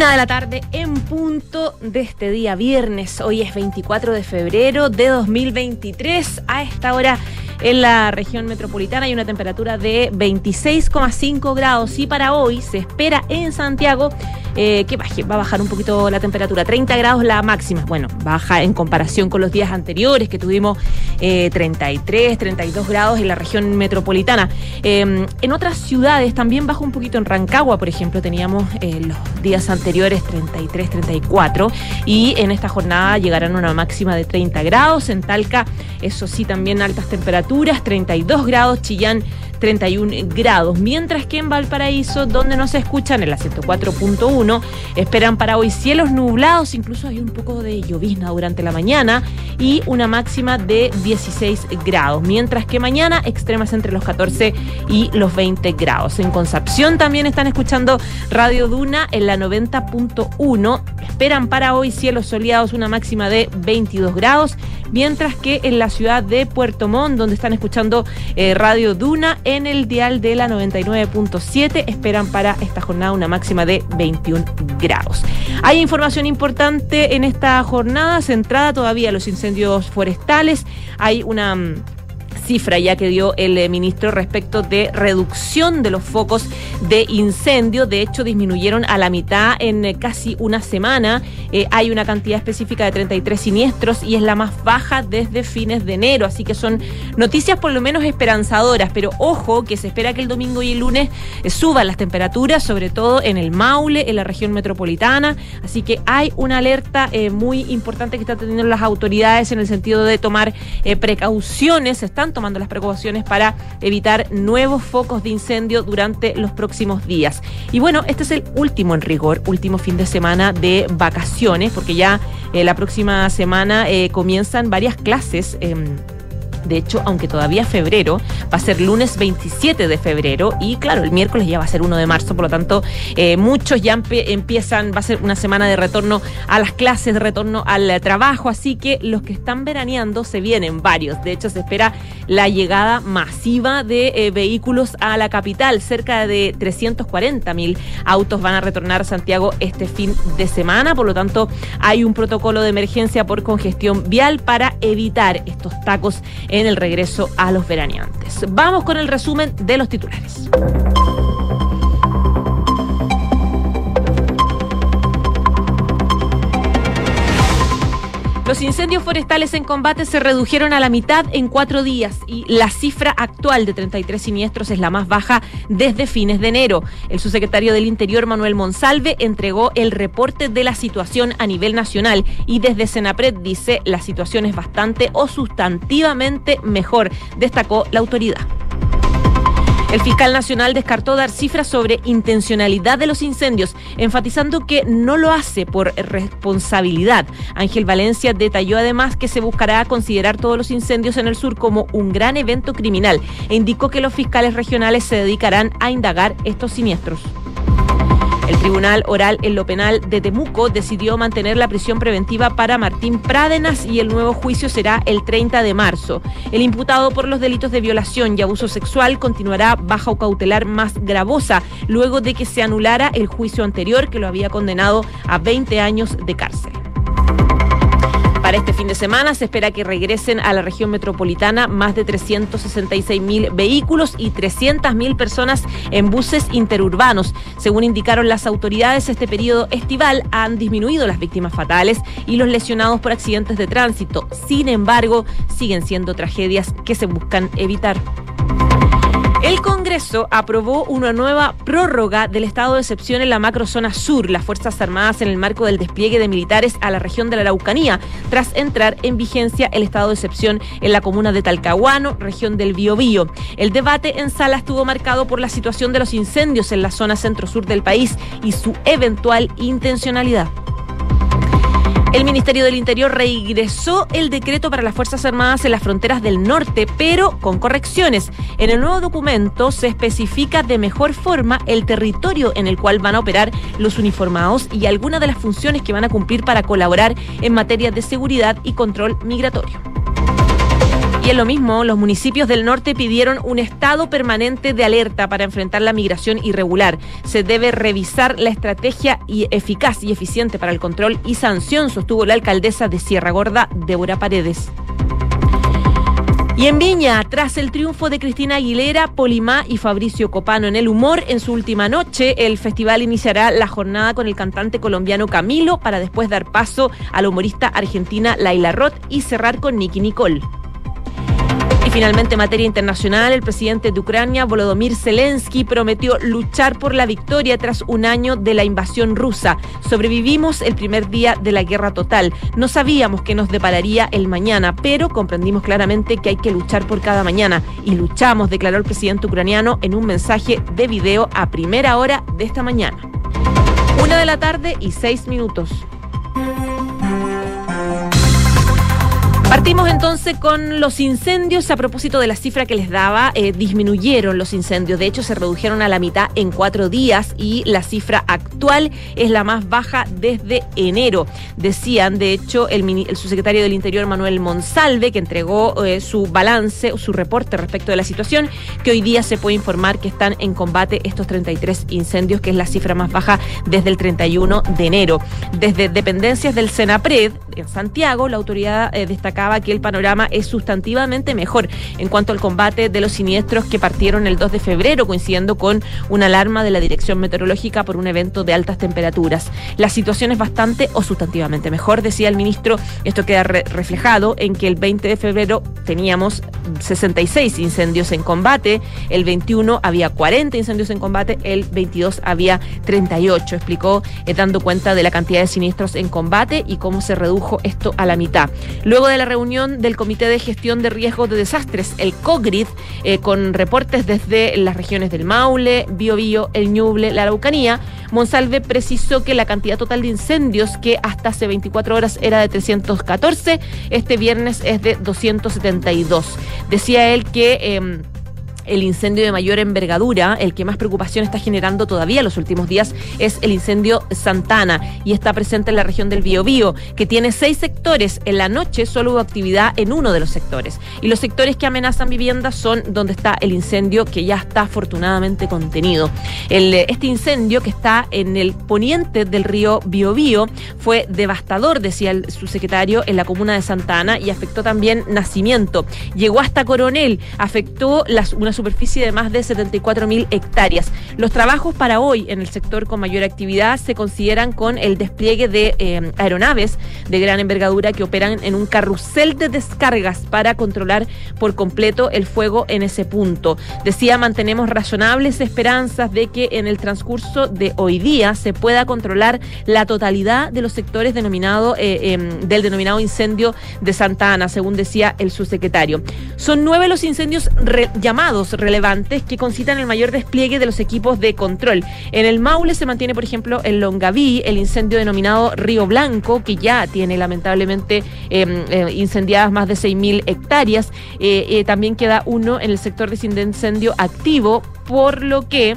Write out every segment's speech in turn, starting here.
Una de la tarde en punto de este día viernes. Hoy es 24 de febrero de 2023. A esta hora en la región metropolitana hay una temperatura de 26,5 grados y para hoy se espera en Santiago eh, que baje, va a bajar un poquito la temperatura, 30 grados la máxima, bueno, baja en comparación con los días anteriores que tuvimos 33, eh, 32 grados en la región metropolitana. Em, en otras ciudades también baja un poquito, en Rancagua, por ejemplo, teníamos eh, los días anteriores 33, 34 y en esta jornada llegarán a una máxima de 30 grados, en Talca, eso sí, también altas temperaturas, 32 grados, Chillán 31 grados, mientras que en Valparaíso, donde no se escuchan en la 104.1, esperan para hoy cielos nublados, incluso hay un poco de llovizna durante la mañana y una máxima de 16 grados, mientras que mañana extremas entre los 14 y los 20 grados. En Concepción también están escuchando Radio Duna en la 90.1, esperan para hoy cielos soleados, una máxima de 22 grados, mientras que en la ciudad de Puerto Montt, donde están escuchando eh, Radio Duna, en el dial de la 99.7. Esperan para esta jornada una máxima de 21 grados. Hay información importante en esta jornada centrada todavía en los incendios forestales. Hay una mm, cifra ya que dio el eh, ministro respecto de reducción de los focos de incendio. De hecho, disminuyeron a la mitad en eh, casi una semana. Eh, hay una cantidad específica de 33 siniestros y es la más baja desde fines de enero. Así que son noticias por lo menos esperanzadoras. Pero ojo que se espera que el domingo y el lunes suban las temperaturas, sobre todo en el Maule, en la región metropolitana. Así que hay una alerta muy importante que están teniendo las autoridades en el sentido de tomar precauciones. Están las precauciones para evitar nuevos focos de incendio durante los próximos días. Y bueno, este es el último en rigor, último fin de semana de vacaciones, porque ya eh, la próxima semana eh, comienzan varias clases. Em, de hecho, aunque todavía febrero, va a ser lunes 27 de febrero y claro, el miércoles ya va a ser 1 de marzo, por lo tanto, eh, muchos ya empiezan, va a ser una semana de retorno a las clases, de retorno al trabajo, así que los que están veraneando se vienen varios. De hecho, se espera la llegada masiva de eh, vehículos a la capital. Cerca de 340 mil autos van a retornar a Santiago este fin de semana, por lo tanto, hay un protocolo de emergencia por congestión vial para evitar estos tacos en el regreso a los veraneantes. Vamos con el resumen de los titulares. Los incendios forestales en combate se redujeron a la mitad en cuatro días y la cifra actual de 33 siniestros es la más baja desde fines de enero. El subsecretario del Interior, Manuel Monsalve, entregó el reporte de la situación a nivel nacional y desde Senapred dice la situación es bastante o sustantivamente mejor, destacó la autoridad. El fiscal nacional descartó dar cifras sobre intencionalidad de los incendios, enfatizando que no lo hace por responsabilidad. Ángel Valencia detalló además que se buscará considerar todos los incendios en el sur como un gran evento criminal e indicó que los fiscales regionales se dedicarán a indagar estos siniestros. El Tribunal Oral en lo Penal de Temuco decidió mantener la prisión preventiva para Martín Prádenas y el nuevo juicio será el 30 de marzo. El imputado por los delitos de violación y abuso sexual continuará bajo cautelar más gravosa luego de que se anulara el juicio anterior que lo había condenado a 20 años de cárcel. Para este fin de semana se espera que regresen a la región metropolitana más de 366 mil vehículos y 300 mil personas en buses interurbanos. Según indicaron las autoridades, este periodo estival han disminuido las víctimas fatales y los lesionados por accidentes de tránsito. Sin embargo, siguen siendo tragedias que se buscan evitar. El Congreso aprobó una nueva prórroga del estado de excepción en la macrozona sur, las Fuerzas Armadas en el marco del despliegue de militares a la región de la Araucanía, tras entrar en vigencia el estado de excepción en la comuna de Talcahuano, región del Biobío. El debate en sala estuvo marcado por la situación de los incendios en la zona centro-sur del país y su eventual intencionalidad. El Ministerio del Interior reingresó el decreto para las Fuerzas Armadas en las fronteras del norte, pero con correcciones. En el nuevo documento se especifica de mejor forma el territorio en el cual van a operar los uniformados y algunas de las funciones que van a cumplir para colaborar en materia de seguridad y control migratorio. Y en lo mismo, los municipios del norte pidieron un estado permanente de alerta para enfrentar la migración irregular. Se debe revisar la estrategia y eficaz y eficiente para el control y sanción, sostuvo la alcaldesa de Sierra Gorda, Débora Paredes. Y en Viña, tras el triunfo de Cristina Aguilera, Polimá y Fabricio Copano en el humor en su última noche, el festival iniciará la jornada con el cantante colombiano Camilo para después dar paso a la humorista argentina Laila Roth y cerrar con Nicky Nicole. Finalmente, en materia internacional, el presidente de Ucrania, Volodymyr Zelensky, prometió luchar por la victoria tras un año de la invasión rusa. Sobrevivimos el primer día de la guerra total. No sabíamos qué nos depararía el mañana, pero comprendimos claramente que hay que luchar por cada mañana. Y luchamos, declaró el presidente ucraniano en un mensaje de video a primera hora de esta mañana. Una de la tarde y seis minutos. Partimos entonces con los incendios. A propósito de la cifra que les daba, eh, disminuyeron los incendios. De hecho, se redujeron a la mitad en cuatro días y la cifra actual es la más baja desde enero. Decían, de hecho, el, subsecretario del Interior, Manuel Monsalve, que entregó eh, su balance, su reporte respecto de la situación, que hoy día se puede informar que están en combate estos 33 incendios, que es la cifra más baja desde el 31 de enero. Desde dependencias del Senapred, en Santiago, la autoridad eh, destacada que el panorama es sustantivamente mejor en cuanto al combate de los siniestros que partieron el 2 de febrero, coincidiendo con una alarma de la Dirección Meteorológica por un evento de altas temperaturas. La situación es bastante o sustantivamente mejor, decía el ministro. Esto queda reflejado en que el 20 de febrero teníamos 66 incendios en combate, el 21 había 40 incendios en combate, el 22 había 38, explicó, eh, dando cuenta de la cantidad de siniestros en combate y cómo se redujo esto a la mitad. Luego de la reunión del Comité de Gestión de Riesgos de Desastres, el COGRID, eh, con reportes desde las regiones del Maule, Biobío, El Ñuble, la Araucanía. Monsalve precisó que la cantidad total de incendios, que hasta hace 24 horas era de 314, este viernes es de 272. Decía él que... Em, el incendio de mayor envergadura, el que más preocupación está generando todavía en los últimos días, es el incendio Santana y está presente en la región del Biobío, que tiene seis sectores. En la noche solo hubo actividad en uno de los sectores. Y los sectores que amenazan viviendas son donde está el incendio que ya está afortunadamente contenido. este incendio que está en el poniente del río Biobío fue devastador, decía el subsecretario, en la comuna de Santana y afectó también nacimiento. Llegó hasta Coronel, afectó las, una superficie de más de 74 mil hectáreas. Los trabajos para hoy en el sector con mayor actividad se consideran con el despliegue de eh, aeronaves de gran envergadura que operan en un carrusel de descargas para controlar por completo el fuego en ese punto. Decía, mantenemos razonables esperanzas de que en el transcurso de hoy día se pueda controlar la totalidad de los sectores denominado, eh, em, del denominado incendio de Santa Ana, según decía el subsecretario. Son nueve los incendios llamados relevantes que concitan el mayor despliegue de los equipos de control. En el Maule se mantiene, por ejemplo, en Longaví el incendio denominado Río Blanco, que ya tiene lamentablemente em, eh, incendiadas más de 6.000 hectáreas. Eh, eh, también queda uno en el sector de incendio activo, por lo que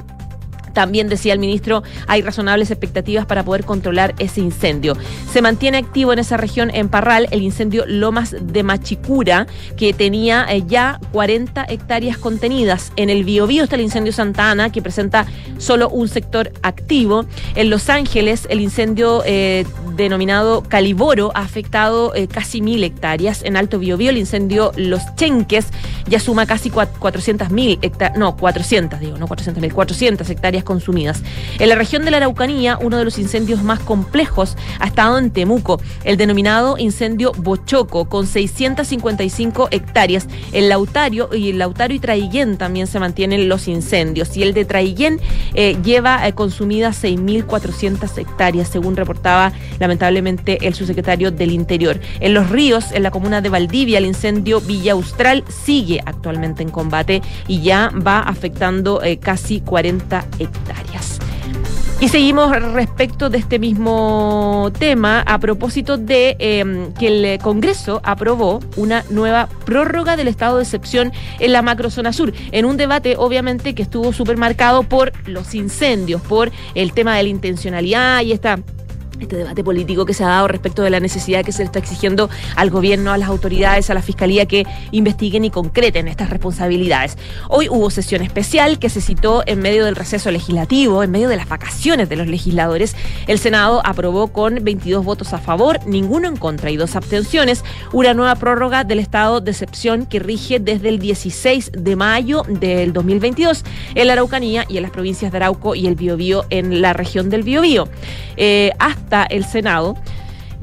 también decía el ministro, hay razonables expectativas para poder controlar ese incendio. Se mantiene activo en esa región, en Parral, el incendio Lomas de Machicura, que tenía eh, ya 40 hectáreas contenidas. En el Biobío está el incendio Santa Ana, que presenta solo un sector activo. En Los Ángeles, el incendio eh, denominado Caliboro ha afectado eh, casi mil hectáreas. En Alto Biobío, el incendio Los Chenques ya suma casi 400 mil hectáreas, no, 400, digo, no 400 mil, 400 hectáreas consumidas. En la región de la Araucanía, uno de los incendios más complejos ha estado en Temuco, el denominado incendio Bochoco, con 655 hectáreas. En Lautario y el Lautario y Traiguén también se mantienen los incendios. Y el de Traiguén eh, lleva eh, consumidas 6.400 hectáreas, según reportaba lamentablemente el subsecretario del Interior. En los ríos, en la comuna de Valdivia, el incendio Villa Austral sigue actualmente en combate y ya va afectando eh, casi 40 hectáreas. Y seguimos respecto de este mismo tema a propósito de em, que el Congreso aprobó una nueva prórroga del estado de excepción en la macrozona sur, en un debate obviamente que estuvo supermarcado por los incendios, por el tema de la intencionalidad y esta este debate político que se ha dado respecto de la necesidad que se le está exigiendo al gobierno, a las autoridades, a la fiscalía que investiguen y concreten estas responsabilidades. Hoy hubo sesión especial que se citó en medio del receso legislativo, en medio de las vacaciones de los legisladores. El Senado aprobó con 22 votos a favor, ninguno en contra y dos abstenciones una nueva prórroga del estado de excepción que rige desde el 16 de mayo del 2022 en la Araucanía y en las provincias de Arauco y el Biobío en la región del Biobío. Eh, hasta el Senado.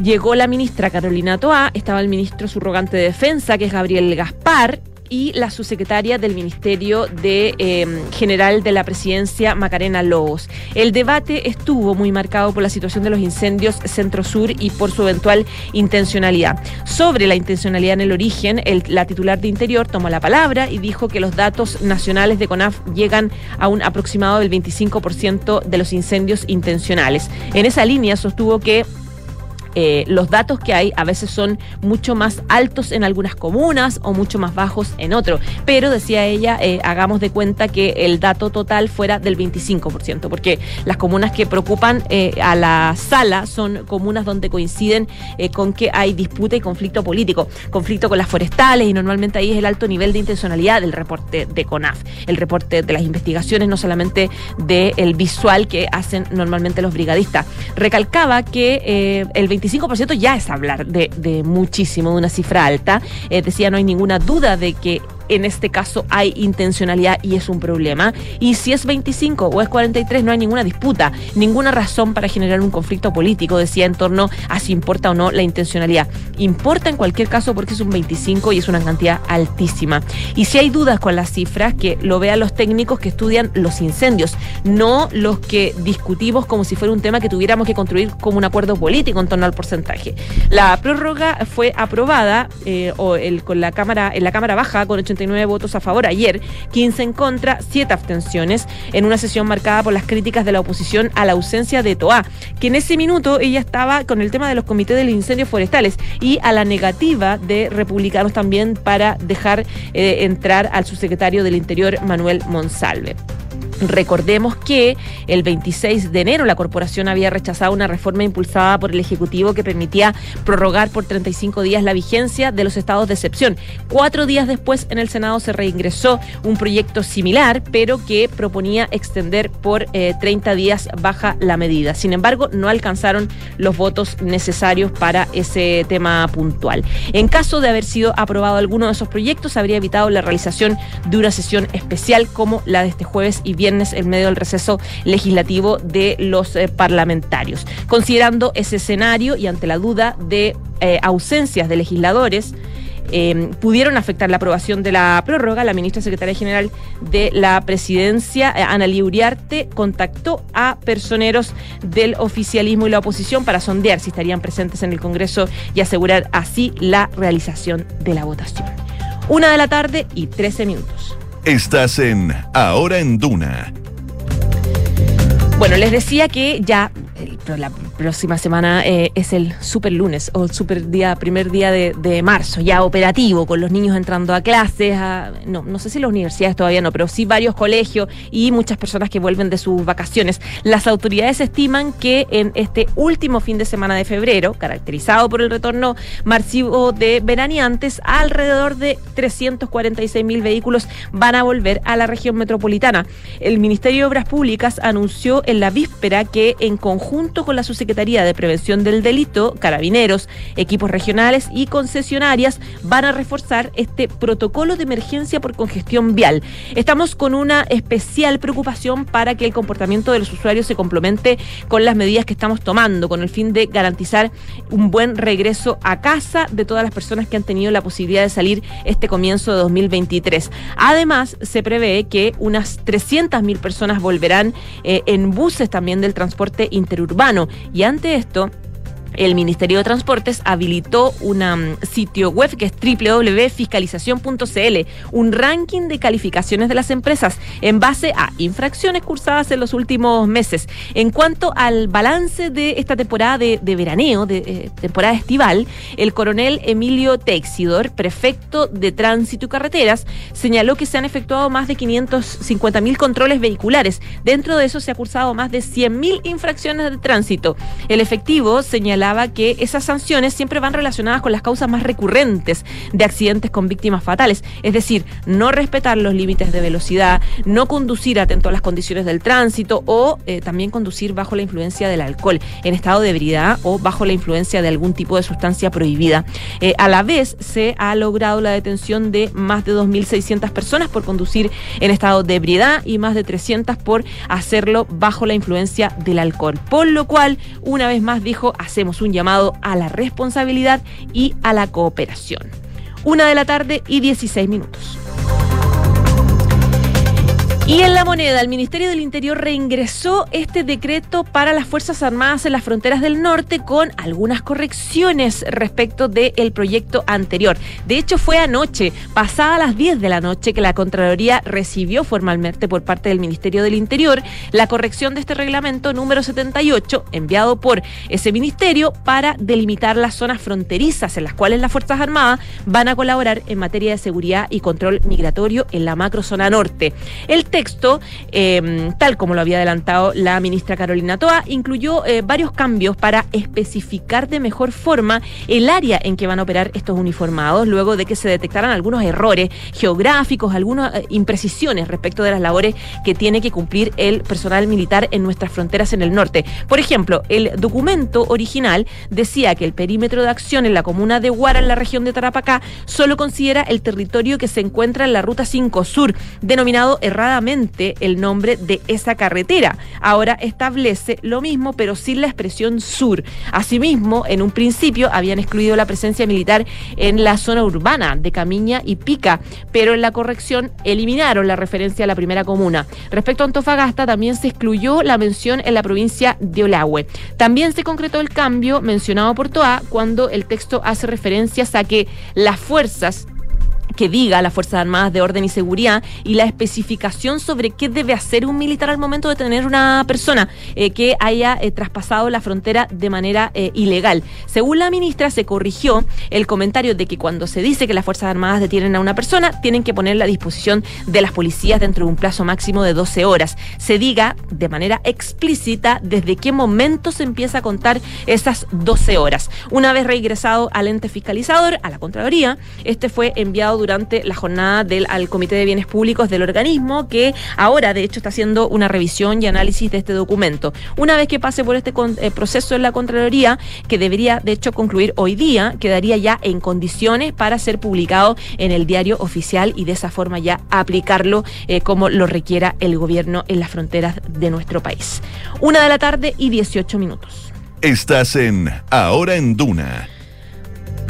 Llegó la ministra Carolina Toá, estaba el ministro subrogante de Defensa, que es Gabriel Gaspar, y la subsecretaria del Ministerio de em, General de la Presidencia, Macarena Lobos. El debate estuvo muy marcado por la situación de los incendios Centro-Sur y por su eventual intencionalidad. Sobre la intencionalidad en el origen, la titular de Interior tomó la palabra y dijo que los datos nacionales de CONAF llegan a un aproximado del 25% de los incendios intencionales. En esa línea sostuvo que eh, los datos que hay a veces son mucho más altos en algunas comunas o mucho más bajos en otros. Pero decía ella, eh, hagamos de cuenta que el dato total fuera del 25%, porque las comunas que preocupan eh, a la sala son comunas donde coinciden con que hay disputa y conflicto político, conflicto con las forestales y normalmente ahí es el alto nivel de intencionalidad del reporte de CONAF, el reporte de las investigaciones, no solamente del visual que hacen normalmente los brigadistas. Recalcaba que el 25 25% ya es hablar de, muchísimo, de una cifra alta. Eh, decía, no hay ninguna duda de que en este caso hay intencionalidad y es un problema. Y si es 25 o es 43, no hay ninguna disputa, ninguna razón para generar un conflicto político, decía, en torno a si importa o no la intencionalidad. Importa en cualquier caso porque es un 25 y es una cantidad altísima. Y si hay dudas con las cifras, que lo vean los técnicos que estudian los incendios, no los que discutimos como si fuera un tema que tuviéramos que construir como un acuerdo político en torno al porcentaje. La prórroga fue aprobada eh, o el, con la cámara, en la Cámara Baja con 80 votos a favor ayer, 15 en contra, 7 abstenciones, en una sesión marcada por las críticas de la oposición a la ausencia de Toa, que en ese minuto ella estaba con el tema de los comités de los incendios forestales y a la negativa de republicanos también para dejar eh, entrar al subsecretario del Interior, Manuel Monsalve. Recordemos que el 26 de enero la corporación había rechazado una reforma impulsada por el Ejecutivo que permitía prorrogar por 35 días la vigencia de los estados de excepción. Cuatro días después en el Senado se reingresó un proyecto similar, pero que proponía extender por 30 eh, días baja la medida. Sin embargo, no alcanzaron los votos necesarios para ese tema puntual. En caso de haber sido aprobado alguno de esos proyectos, habría evitado la realización de una sesión especial como la de este jueves y viernes en medio del receso legislativo de los eh, parlamentarios. Considerando ese escenario y ante la duda de eh, ausencias de legisladores, eh, pudieron afectar la aprobación de la prórroga. La ministra secretaria general de la presidencia, Ana Uriarte, contactó a personeros del oficialismo y la oposición para sondear si estarían presentes en el Congreso y asegurar así la realización de la votación. Una de la tarde y 13 minutos. Estás en Ahora en Duna. Bueno, les decía que ya la próxima semana eh, es el super lunes o el super día, primer día de, marzo, ya operativo, con los niños entrando a clases, no, no sé si las universidades todavía no, pero sí varios colegios y muchas personas que vuelven de sus vacaciones. Las autoridades estiman que en este último fin de semana de febrero, caracterizado por el retorno masivo de veraneantes, alrededor de 346 mil vehículos van a volver a la región metropolitana. El Ministerio de Obras Públicas anunció en la víspera que en conjunto con la Subsecretaría de Prevención del Delito, carabineros, equipos regionales y concesionarias van a reforzar este protocolo de emergencia por congestión vial. Estamos con una especial preocupación para que el comportamiento de los usuarios se complemente con las medidas que estamos tomando, con el fin de garantizar un buen regreso a casa de todas las personas que han tenido la posibilidad de salir este comienzo de 2023. Además, se prevé que unas 300.000 personas volverán eh, en buses también del transporte interurbano y ante esto, El Ministerio de Transportes habilitó un mm, sitio web que es www.fiscalización.cl, un ranking de calificaciones de las empresas en base a infracciones cursadas en los últimos meses. En cuanto al balance de esta temporada de, veraneo, de eh, temporada estival, el coronel Emilio Texidor, prefecto de Tránsito y Carreteras, señaló que se han efectuado más de 550 mil controles vehiculares. Dentro de eso se ha cursado más de 100 mil infracciones de tránsito. El efectivo señalaba que esas sanciones siempre van relacionadas con las causas más recurrentes de accidentes con víctimas fatales, es decir, no respetar los límites de velocidad, no conducir atento a las condiciones del tránsito o eh, también conducir bajo la influencia del alcohol, en estado de ebriedad o bajo la influencia de algún tipo de sustancia prohibida. Eh, a la vez se ha logrado la detención de más de 2.600 personas por conducir en estado de ebriedad y más de 300 por hacerlo bajo la influencia del alcohol. Por lo cual, una vez más dijo, hacemos un llamado a la responsabilidad y a la cooperación. Una de la tarde y 16 minutos. Y en la moneda, el Ministerio del Interior reingresó este decreto para las Fuerzas Armadas en las fronteras del norte con algunas correcciones respecto del proyecto anterior. De hecho, fue anoche, pasada las 10 de la noche, que la Contraloría recibió formalmente por parte del Ministerio del Interior la corrección de este reglamento número 78, enviado por ese ministerio para delimitar las zonas fronterizas en las cuales las Fuerzas Armadas van a colaborar en materia de seguridad y control migratorio en la macrozona norte. El texto, em, tal como lo había adelantado la ministra Carolina Toa, incluyó eh, varios cambios para especificar de mejor forma el área en que van a operar estos uniformados, luego de que se detectaran algunos errores geográficos, algunas eh, imprecisiones respecto de las labores que tiene que cumplir el personal militar en nuestras fronteras en el norte. Por ejemplo, el documento original decía que el perímetro de acción en la comuna de Huara, en la región de Tarapacá, solo considera el territorio que se encuentra en la ruta 5 Sur, denominado erradamente el nombre de esa carretera. Ahora establece lo mismo, pero sin la expresión sur. Asimismo, en un principio habían excluido la presencia militar en la zona urbana de Camiña y Pica, pero en la corrección eliminaron la referencia a la primera comuna. Respecto a Antofagasta, también se excluyó la mención en la provincia de Olahue. También se concretó el cambio mencionado por Toa cuando el texto hace referencias a que las fuerzas que diga las Fuerzas Armadas de Orden y Seguridad y la especificación sobre qué debe hacer un militar al momento de tener una persona eh, que haya eh, traspasado la frontera de manera eh, ilegal. Según la ministra, se corrigió el comentario de que cuando se dice que las Fuerzas Armadas detienen a una persona, tienen que ponerla a disposición de las policías dentro de un plazo máximo de 12 horas. Se diga de manera explícita desde qué momento se empieza a contar esas 12 horas. Una vez reingresado al ente fiscalizador, a la Contraloría, este fue enviado durante la jornada del al Comité de Bienes Públicos del organismo, que ahora de hecho está haciendo una revisión y análisis de este documento. Una vez que pase por este eh, proceso en la Contraloría, que debería de hecho concluir hoy día, quedaría ya en condiciones para ser publicado en el diario oficial y de esa forma ya aplicarlo eh, como lo requiera el gobierno en las fronteras de nuestro país. Una de la tarde y 18 minutos. Estás en Ahora en Duna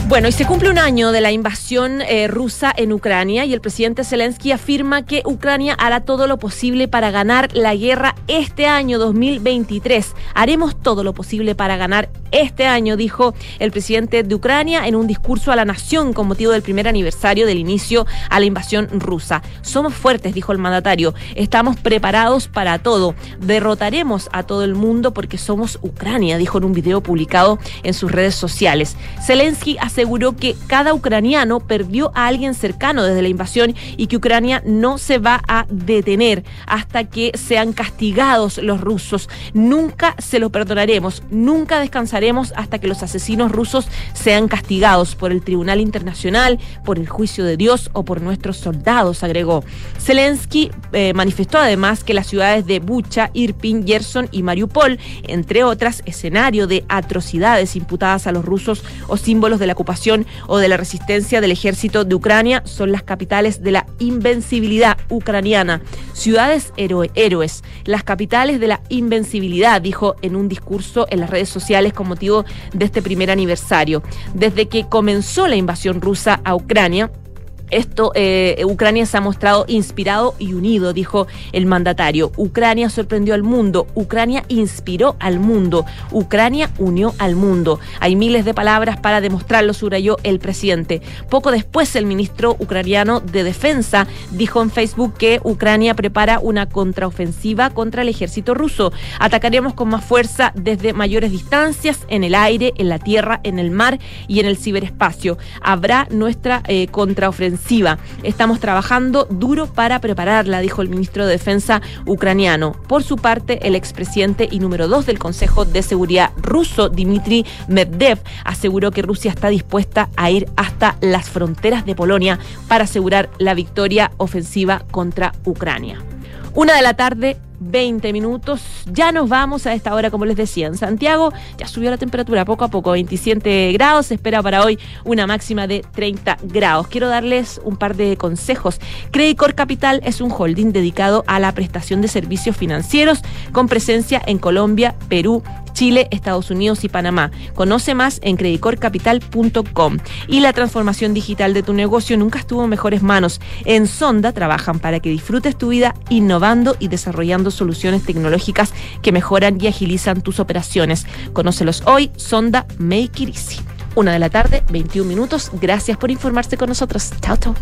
bueno, y se cumple un año de la invasión eh, rusa en Ucrania y el presidente Zelensky afirma que Ucrania hará todo lo posible para ganar la guerra este año 2023. Haremos todo lo posible para ganar este año, dijo el presidente de Ucrania en un discurso a la nación con motivo del primer aniversario del inicio a la invasión rusa. Somos fuertes, dijo el mandatario. Estamos preparados para todo. Derrotaremos a todo el mundo porque somos Ucrania, dijo en un video publicado en sus redes sociales. Zelensky aseguró que cada ucraniano perdió a alguien cercano desde la invasión y que Ucrania no se va a detener hasta que sean castigados los rusos. Nunca se lo perdonaremos, nunca descansaremos hasta que los asesinos rusos sean castigados por el Tribunal Internacional, por el juicio de Dios o por nuestros soldados, agregó. Zelensky eh, manifestó además que las ciudades de Bucha, Irpin, Gerson y Mariupol, entre otras, escenario de atrocidades imputadas a los rusos o símbolos de la ocupación o de la resistencia del ejército de Ucrania son las capitales de la invencibilidad ucraniana. Ciudades héroes, las capitales de la invencibilidad, dijo en un discurso en las redes sociales con motivo de este primer aniversario. Desde que comenzó la invasión rusa a Ucrania, Esto, eh, Ucrania se ha mostrado inspirado y unido, dijo el mandatario. Ucrania sorprendió al mundo, Ucrania inspiró al mundo, Ucrania unió al mundo. Hay miles de palabras para demostrarlo, subrayó el presidente. Poco después, el ministro ucraniano de Defensa dijo en Facebook que Ucrania prepara una contraofensiva contra el ejército ruso. Atacaremos con más fuerza desde mayores distancias, en el aire, en la tierra, en el mar y en el ciberespacio. Habrá nuestra eh, contraofensiva Estamos trabajando duro para prepararla, dijo el ministro de Defensa ucraniano. Por su parte, el expresidente y número dos del Consejo de Seguridad ruso, Dmitry Medvedev, aseguró que Rusia está dispuesta a ir hasta las fronteras de Polonia para asegurar la victoria ofensiva contra Ucrania. Una de la tarde, 20 minutos. Ya nos vamos a esta hora, como les decía, en Santiago. Ya subió la temperatura poco a poco, 27 grados. Se espera para hoy una máxima de 30 grados. Quiero darles un par de consejos. Credicor Capital es un holding dedicado a la prestación de servicios financieros con presencia en Colombia, Perú, Chile, Estados Unidos y Panamá. Conoce más en credicorcapital.com. Y la transformación digital de tu negocio nunca estuvo en mejores manos. En Sonda trabajan para que disfrutes tu vida innovando y desarrollando soluciones tecnológicas que mejoran y agilizan tus operaciones. Conócelos hoy, Sonda Make It Easy. Una de la tarde, 21 minutos. Gracias por informarse con nosotros. Chao, chao.